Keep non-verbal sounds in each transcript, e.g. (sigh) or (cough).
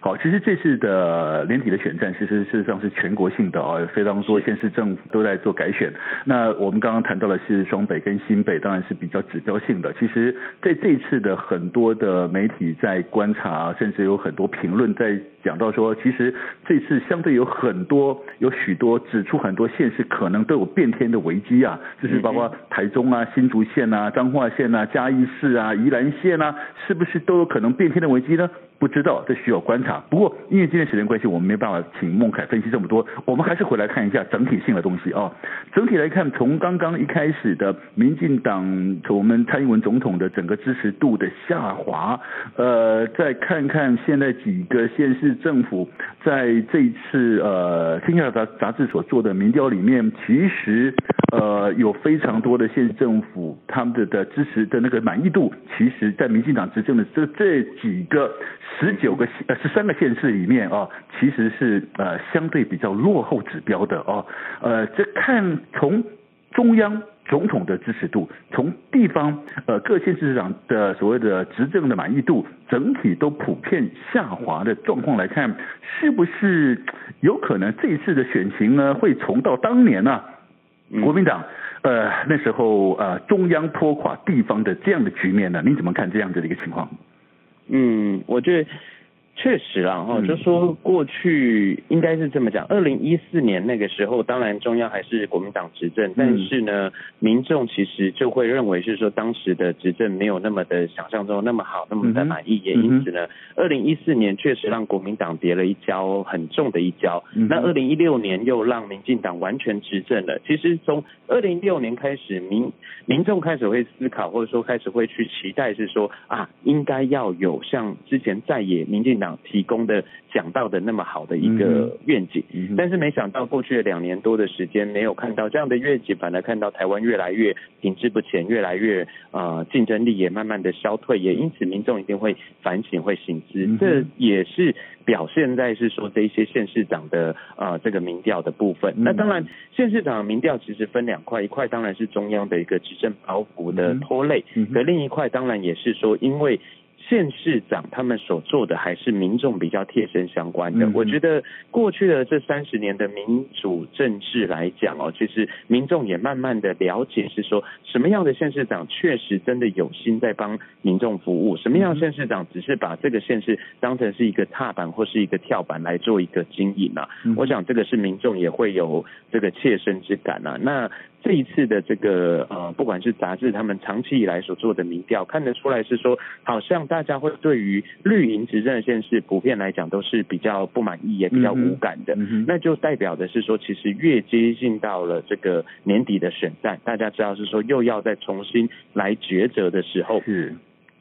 好，其实这次的年底的选战，其实事实上是全国性的啊，非常多县市政府都在做改选。那我们刚刚谈到的是双北跟新北，当然是比较指标性的。其实在这一次的很多的媒体在观察，甚至有很多评论在讲到说，其实这次相对有很多有许多指出很多县市可能都有变天的危机啊，就是包括台中啊、新竹县啊、彰化县啊、嘉义市啊、宜兰县啊，是不是都有可能变天的危机呢？不知道，这需要观察。不过，因为今天时间关系，我们没办法请孟凯分析这么多。我们还是回来看一下整体性的东西啊。整体来看，从刚刚一开始的民进党，从我们蔡英文总统的整个支持度的下滑，呃，再看看现在几个县市政府在这一次呃《天下杂杂志》所做的民调里面，其实呃有非常多的县政府他们的的支持的那个满意度，其实在民进党执政的这这几个。十九个县呃十三个县市里面啊，其实是呃相对比较落后指标的哦。呃，这看从中央总统的支持度，从地方呃各县市长的所谓的执政的满意度，整体都普遍下滑的状况来看，是不是有可能这一次的选情呢会重到当年呢、国民党呃那时候呃中央拖垮地方的这样的局面呢？你怎么看这样子的一个情况？嗯，我觉得。确实啦，哈，就说过去应该是这么讲，二零一四年那个时候，当然中央还是国民党执政，但是呢，民众其实就会认为是说当时的执政没有那么的想象中那么好，那么的满意，也因此呢，二零一四年确实让国民党跌了一跤，很重的一跤。那二零一六年又让民进党完全执政了。其实从二零一六年开始，民民众开始会思考，或者说开始会去期待，是说啊，应该要有像之前在野民进党。提供的讲到的那么好的一个愿景，但是没想到过去的两年多的时间没有看到这样的愿景，反而看到台湾越来越停滞不前，越来越呃竞争力也慢慢的消退，也因此民众一定会反省会醒思，这也是表现在是说这一些县市长的呃这个民调的部分。那当然县市长的民调其实分两块，一块当然是中央的一个执政包袱的拖累，可另一块当然也是说因为。县市长他们所做的还是民众比较贴身相关的。我觉得过去的这三十年的民主政治来讲哦，其实民众也慢慢的了解是说什么样的县市长确实真的有心在帮民众服务，什么样的县市长只是把这个县市当成是一个踏板或是一个跳板来做一个经营啊。我想这个是民众也会有这个切身之感啊。那这一次的这个呃，不管是杂志他们长期以来所做的民调，看得出来是说好像大。家会对于绿营执政的现实普遍来讲都是比较不满意，也比较无感的。那就代表的是说，其实越接近到了这个年底的选战，大家知道是说又要再重新来抉择的时候。是。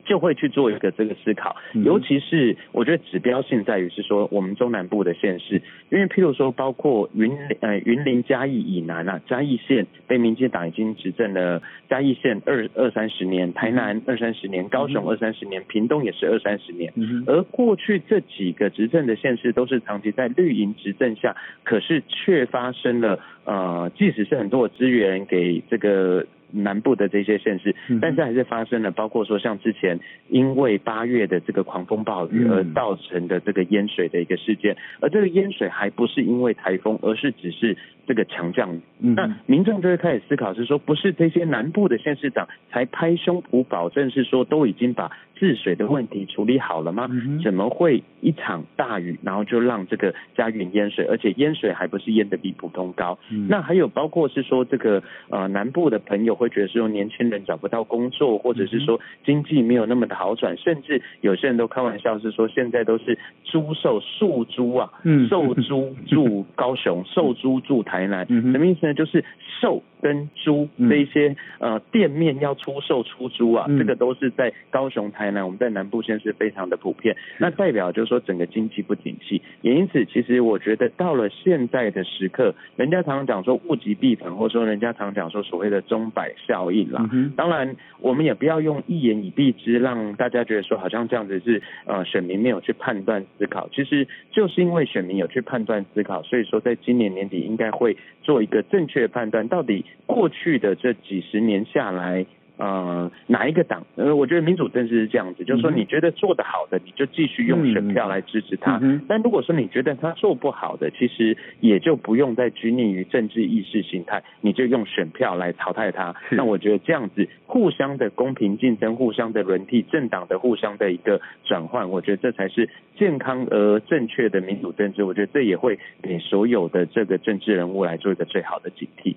就会去做一个这个思考，尤其是我觉得指标性在于是说我们中南部的县市，因为譬如说包括云呃云林嘉义以南啊，嘉义县被民进党已经执政了，嘉义县二二三十年，台南二三十年，高雄二三十年，屏东也是二三十年，而过去这几个执政的县市都是长期在绿营执政下，可是却发生了呃，即使是很多的资源给这个。南部的这些县市，但是还是发生了，包括说像之前因为八月的这个狂风暴雨而造成的这个淹水的一个事件，而这个淹水还不是因为台风，而是只是这个强降雨。那民众就会开始思考是说，不是这些南部的县市长才拍胸脯保证是说都已经把治水的问题处理好了吗？怎么会一场大雨，然后就让这个家园淹水，而且淹水还不是淹的比普通高？那还有包括是说这个呃南部的朋友。会觉得说年轻人找不到工作，或者是说经济没有那么的好转，甚至有些人都开玩笑是说现在都是租售宿租啊，售租 (laughs) 住高雄，售租住台南，什么意思呢？就是售。跟租这一些呃店面要出售出租啊，这个都是在高雄、台南，我们在南部县是非常的普遍。那代表就是说整个经济不景气，也因此其实我觉得到了现在的时刻，人家常常讲说物极必反，或者说人家常讲说所谓的钟摆效应啦。当然我们也不要用一言以蔽之，让大家觉得说好像这样子是呃选民没有去判断思考。其实就是因为选民有去判断思考，所以说在今年年底应该会做一个正确的判断，到底。过去的这几十年下来，呃哪一个党，呃，我觉得民主政治是这样子，就是说你觉得做得好的，你就继续用选票来支持他。嗯、但如果说你觉得他做不好的，其实也就不用再拘泥于政治意识形态，你就用选票来淘汰他。那我觉得这样子互相的公平竞争，互相的轮替，政党的互相的一个转换，我觉得这才是健康而正确的民主政治。我觉得这也会给所有的这个政治人物来做一个最好的警惕。